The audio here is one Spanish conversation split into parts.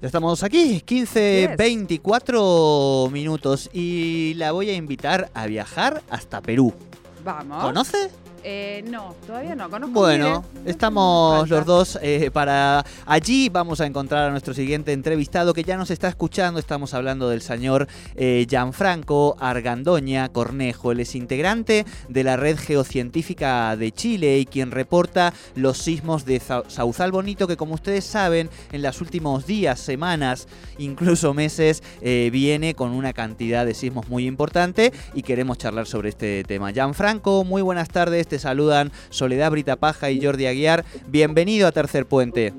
Ya estamos aquí, 15, 24 minutos y la voy a invitar a viajar hasta Perú. Vamos. ¿Conoce? Eh, no, todavía no conozco. Bueno, estamos los dos eh, para allí. Vamos a encontrar a nuestro siguiente entrevistado que ya nos está escuchando. Estamos hablando del señor eh, Gianfranco Argandoña Cornejo. Él es integrante de la Red Geocientífica de Chile y quien reporta los sismos de Sa- Sauzal Bonito que como ustedes saben en los últimos días, semanas, incluso meses eh, viene con una cantidad de sismos muy importante y queremos charlar sobre este tema. Gianfranco, muy buenas tardes. Te saludan Soledad Brita Paja y Jordi Aguiar. Bienvenido a Tercer Puente.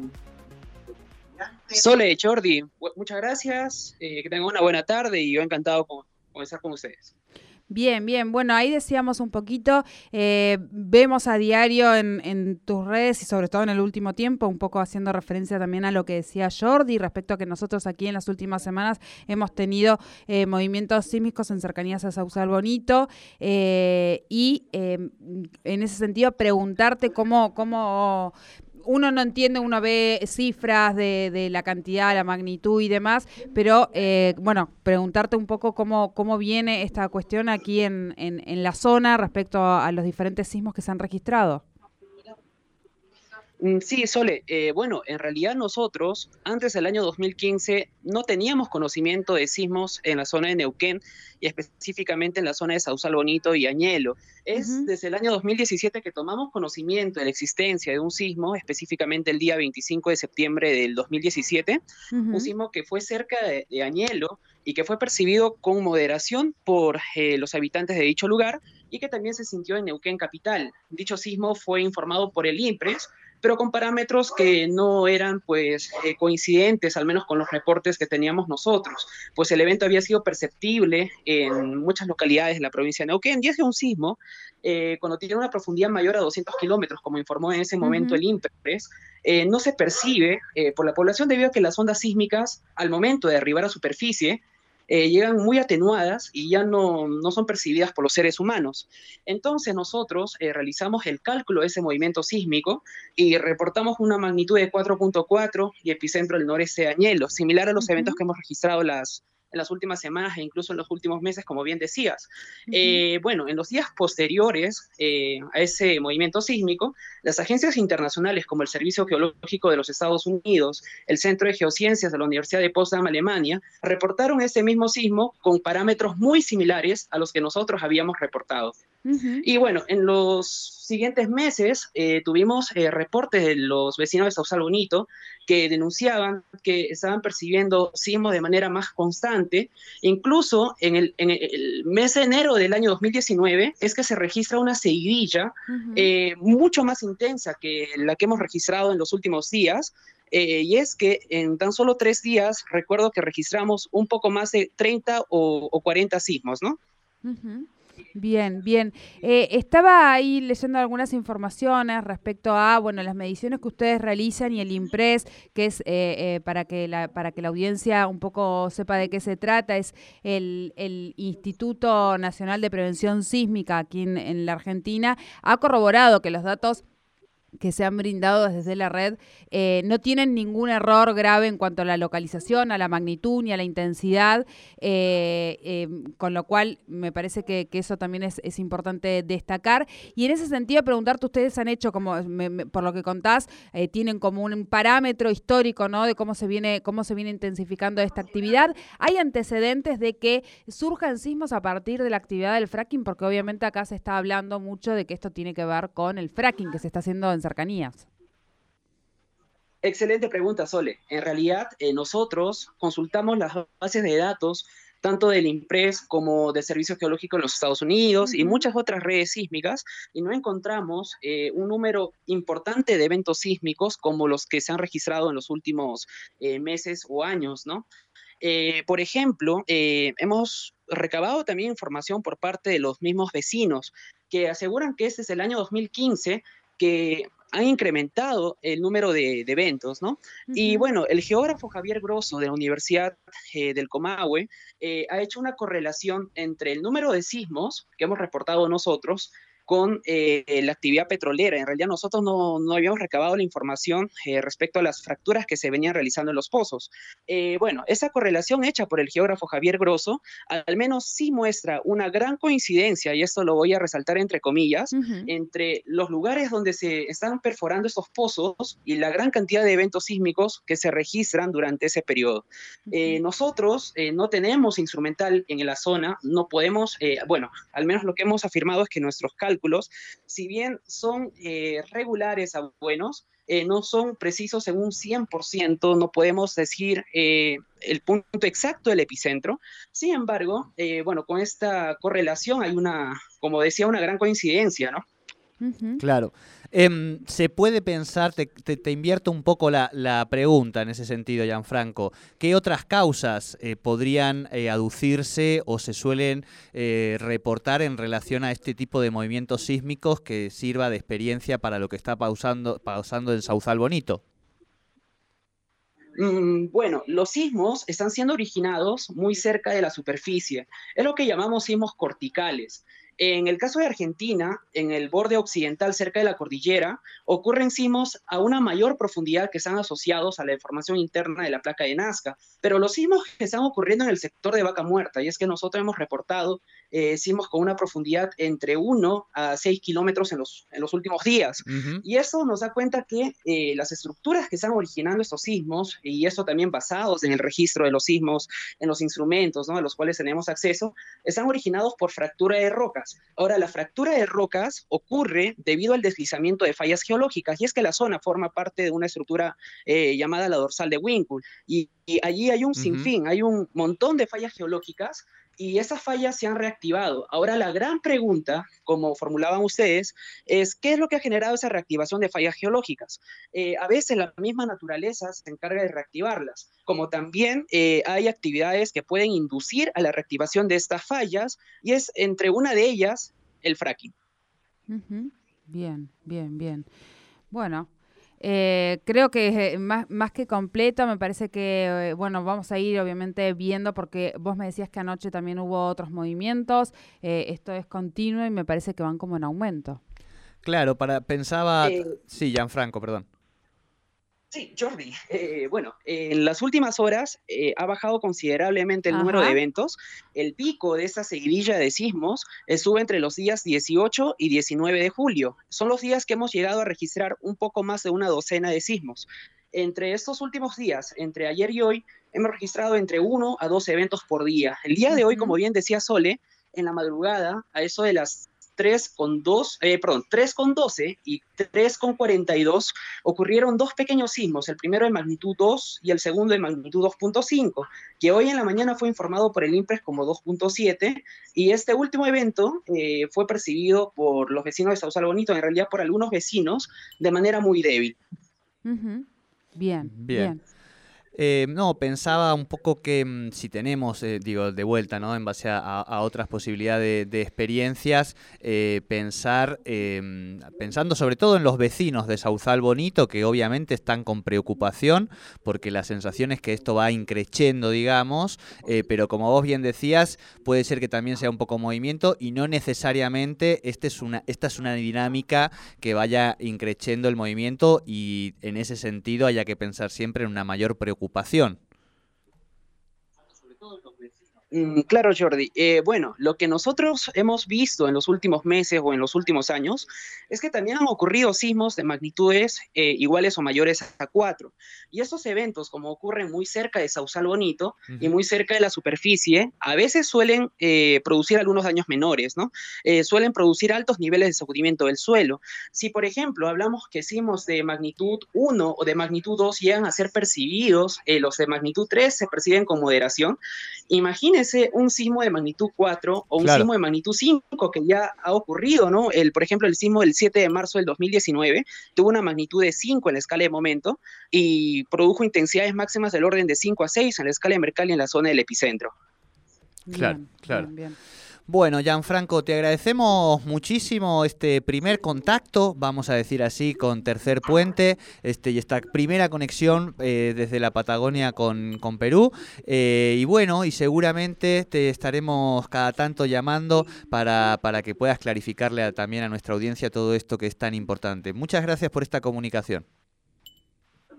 Sole, Jordi, muchas gracias, eh, que tengan una buena tarde y yo encantado con comenzar con ustedes. Bien, bien. Bueno, ahí decíamos un poquito, eh, vemos a diario en, tus redes y sobre todo en el último tiempo, un poco haciendo referencia también a lo que decía Jordi respecto a que nosotros aquí en las últimas semanas hemos tenido eh, movimientos sísmicos en cercanías a Sausal Bonito eh, y en ese sentido preguntarte cómo, cómo uno no entiende, uno ve cifras de, de la cantidad, la magnitud y demás, pero eh, bueno, preguntarte un poco cómo, cómo viene esta cuestión aquí en, en, en la zona respecto a, a los diferentes sismos que se han registrado. Mm, Sí, Sole, eh, bueno, en realidad nosotros antes del año 2015 no teníamos conocimiento de sismos en la zona de Neuquén y específicamente en la zona de Sausal Bonito y Añelo. Es desde el año 2017 que tomamos conocimiento de la existencia de un sismo, específicamente el día 25 de septiembre del 2017, Ujú. un sismo que fue cerca de, de Añelo y que fue percibido con moderación por eh, los habitantes de dicho lugar y que también se sintió en Neuquén capital. Dicho sismo fue informado por el IMPRES, pero con parámetros que no eran pues eh, coincidentes, al menos con los reportes que teníamos nosotros, pues el evento había sido perceptible en muchas localidades de la provincia de Neuquén y es un sismo, eh, cuando tiene una profundidad mayor a 200 kilómetros, como informó en ese momento el IMPRES, eh, no se percibe por la población debido a que las ondas sísmicas, al momento de arribar a superficie, eh, llegan muy atenuadas y ya no, no son percibidas por los seres humanos. Entonces nosotros eh, realizamos el cálculo de ese movimiento sísmico y reportamos una magnitud de 4.4 y epicentro del noreste de Añelo, similar a los eventos que hemos registrado las, en las últimas semanas e incluso en los últimos meses, como bien decías. Eh, bueno, en los días posteriores eh, a ese movimiento sísmico, las agencias internacionales como el Servicio Geológico de los Estados Unidos, el Centro de Geociencias de la Universidad de Potsdam, Alemania, reportaron ese mismo sismo con parámetros muy similares a los que nosotros habíamos reportado. Y bueno, en los siguientes meses eh, tuvimos eh, reportes de los vecinos de Sausal Bonito que denunciaban que estaban percibiendo sismos de manera más constante. Incluso en el, en el mes de enero del año 2019 es que se registra una seguidilla eh, mucho más intensa que la que hemos registrado en los últimos días. eh, y es que en tan solo tres días recuerdo que registramos un poco más de 30 o, o 40 sismos, ¿no? Ujú. Bien, bien. Eh, estaba ahí leyendo algunas informaciones respecto a, bueno, las mediciones que ustedes realizan y el IMPRES, que es eh, eh, para que la para que la audiencia un poco sepa de qué se trata, es el, el Instituto Nacional de Prevención Sísmica aquí en, en la Argentina, ha corroborado que los datos que se han brindado desde la red eh, no tienen ningún error grave en cuanto a la localización, a la magnitud ni a la intensidad, eh, eh, con lo cual me parece que, eso también es, es, importante destacar. Y en ese sentido, preguntarte, ustedes han hecho, como me, por lo que contás, tienen como un parámetro histórico ¿no? de cómo se, viene, cómo se viene intensificando esta actividad. ¿Hay antecedentes de que surjan sismos a partir de la actividad del fracking? Porque obviamente acá se está hablando mucho de que esto tiene que ver con el fracking que se está haciendo en cercanías. Excelente pregunta, Sole. En realidad, eh, nosotros consultamos las bases de datos tanto del IMPRES como del Servicio Geológico de los Estados Unidos y muchas otras redes sísmicas, y no encontramos eh, un número importante de eventos sísmicos como los que se han registrado en los últimos eh, meses o años, ¿no? Eh, por ejemplo, hemos recabado también información por parte de los mismos vecinos que aseguran que este es el año 2015 que han incrementado el número de, de eventos, ¿no? Uh -huh. Y bueno, el geógrafo Javier Grosso de la Universidad eh, del Comahue eh, ha hecho una correlación entre el número de sismos que hemos reportado nosotros con eh, la actividad petrolera. En realidad nosotros no, no habíamos recabado la información eh, respecto a las fracturas que se venían realizando en los pozos. Eh, bueno, esa correlación hecha por el geógrafo Javier Grosso al menos sí muestra una gran coincidencia, y esto lo voy a resaltar entre comillas, entre los lugares donde se están perforando estos pozos y la gran cantidad de eventos sísmicos que se registran durante ese periodo. nosotros no tenemos instrumental en la zona, no podemos, bueno, al menos lo que hemos afirmado es que nuestros cálculos si bien son eh, regulares a buenos, eh, no son precisos en un 100%, no podemos decir eh, el punto exacto del epicentro. Sin embargo, bueno, con esta correlación hay una, como decía, una gran coincidencia, ¿no? Claro. Em, se puede pensar, te, invierto un poco la, pregunta en ese sentido, Gianfranco, ¿qué otras causas eh, podrían eh, aducirse o se suelen eh, reportar en relación a este tipo de movimientos sísmicos que sirva de experiencia para lo que está pausando, pausando en Sauzal Bonito? Mm, bueno, los sismos están siendo originados muy cerca de la superficie. Es lo que llamamos sismos corticales. En el caso de Argentina, en el borde occidental cerca de la cordillera, ocurren sismos a una mayor profundidad que están asociados a la deformación interna de la placa de Nazca, pero los sismos que están ocurriendo en el sector de Vaca Muerta, y es que nosotros hemos reportado eh, sismos con una profundidad entre 1 a 6 kilómetros en los, en los últimos días. Y eso nos da cuenta que eh, las estructuras que están originando estos sismos, y eso también basados en el registro de los sismos, en los instrumentos ¿no? a los cuales tenemos acceso, están originados por fractura de rocas. Ahora, la fractura de rocas ocurre debido al deslizamiento de fallas geológicas, y es que la zona forma parte de una estructura eh, llamada la dorsal de Winkle, y, allí hay un sinfín, hay un montón de fallas geológicas y esas fallas se han reactivado. Ahora la gran pregunta, como formulaban ustedes, es qué es lo que ha generado esa reactivación de fallas geológicas. Eh, a veces la misma naturaleza se encarga de reactivarlas, como también eh, hay actividades que pueden inducir a la reactivación de estas fallas y es entre una de ellas el fracking. Bien, bien, bien. Bueno, eh, creo que es eh, más, más que completo, me parece que, eh, bueno, vamos a ir obviamente viendo porque vos me decías que anoche también hubo otros movimientos, esto es continuo y me parece que van como en aumento. Claro, para pensaba... sí, Gianfranco, perdón. Sí, Jordi. Eh, bueno, en las últimas horas eh, ha bajado considerablemente el número de eventos. El pico de esta seguidilla de sismos sube entre los días 18 y 19 de julio. Son los días que hemos llegado a registrar un poco más de una docena de sismos. Entre estos últimos días, entre ayer y hoy, hemos registrado entre 1 a 2 eventos por día. El día de hoy, como bien decía Sole, en la madrugada, a eso de las 3 con 2, eh, perdón, 3 con 12 y 3 con 42 ocurrieron dos pequeños sismos, el primero de magnitud 2 y el segundo de magnitud 2.5, que hoy en la mañana fue informado por el IMPRES como 2.7 y este último evento eh, fue percibido por los vecinos de Sausal Bonito, en realidad por algunos vecinos, de manera muy débil. Bien, bien. Eh, no, pensaba un poco que mm, si tenemos, eh, digo, de vuelta, ¿no? En base a, otras posibilidades de, experiencias, eh, pensar, em, pensando sobre todo en los vecinos de Sauzal Bonito, que obviamente están con preocupación, porque la sensación es que esto va increciendo, digamos, pero como vos bien decías, puede ser que también sea un poco movimiento y no necesariamente este es una, esta es una dinámica que vaya increciendo el movimiento y en ese sentido haya que pensar siempre en una mayor preocupación ocupación. Mm, claro, Jordi. Eh, bueno, lo que nosotros hemos visto en los últimos meses o en los últimos años es que también han ocurrido sismos de magnitudes eh, iguales o mayores a 4. Y estos eventos, como ocurren muy cerca de Sausal Bonito y muy cerca de la superficie, a veces suelen eh, producir algunos daños menores, ¿no? suelen producir altos niveles de sacudimiento del suelo. Si, por ejemplo, hablamos que sismos de magnitud 1 o de magnitud 2 llegan a ser percibidos, los de magnitud 3 se perciben con moderación, imagínense un sismo de magnitud 4 o un sismo de magnitud 5 que ya ha ocurrido, ¿no? El, por ejemplo, el sismo del 7 de marzo del 2019 tuvo una magnitud de 5 en la escala de momento y produjo intensidades máximas del orden de 5 a 6 en la escala de Mercalli en la zona del epicentro. Claro, claro. Bueno, Gianfranco, te agradecemos muchísimo este primer contacto, vamos a decir así, con Tercer Puente este, y esta primera conexión eh, desde la Patagonia con, con Perú. Eh, y bueno, y seguramente te estaremos cada tanto llamando para, para que puedas clarificarle también a nuestra audiencia todo esto que es tan importante. Muchas gracias por esta comunicación.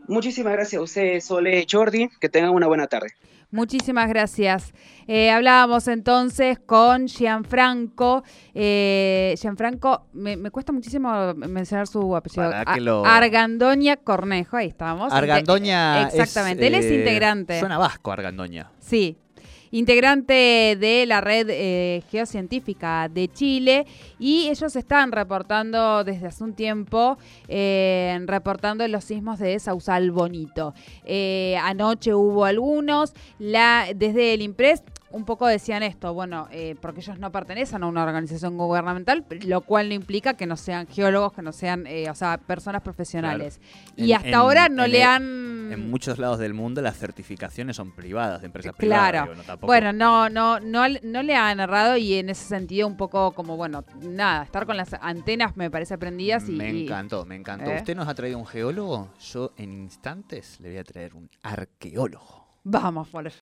Muchísimas gracias a ustedes, Sole Jordi. Que tengan una buena tarde. Muchísimas gracias. Eh, hablábamos entonces con Gianfranco. Eh, Gianfranco, me, me cuesta muchísimo mencionar su apellido. Lo- Argandoña Cornejo, ahí estamos. Argandoña. Exactamente, él es eh, integrante. Suena vasco, Argandoña. Sí. Integrante de la red eh, geocientífica de Chile y ellos están reportando desde hace un tiempo, eh, reportando los sismos de Sausal Bonito. Eh, anoche hubo algunos, la, desde el IMPRES un poco decían esto, bueno, eh, porque ellos no pertenecen a una organización gubernamental, lo cual no implica que no sean geólogos, que no sean, eh, o sea, personas profesionales. Y En- hasta en- ahora no le han... En muchos lados del mundo las certificaciones son privadas, de empresas Claro. privadas. digo, no, tampoco- Bueno, no, no, no, no le han errado y en ese sentido un poco como, bueno, nada, estar con las antenas me parece prendidas y... Me encantó, me encantó. ¿Eh? ¿Usted nos ha traído un geólogo? Yo en instantes le voy a traer un arqueólogo. Vamos, por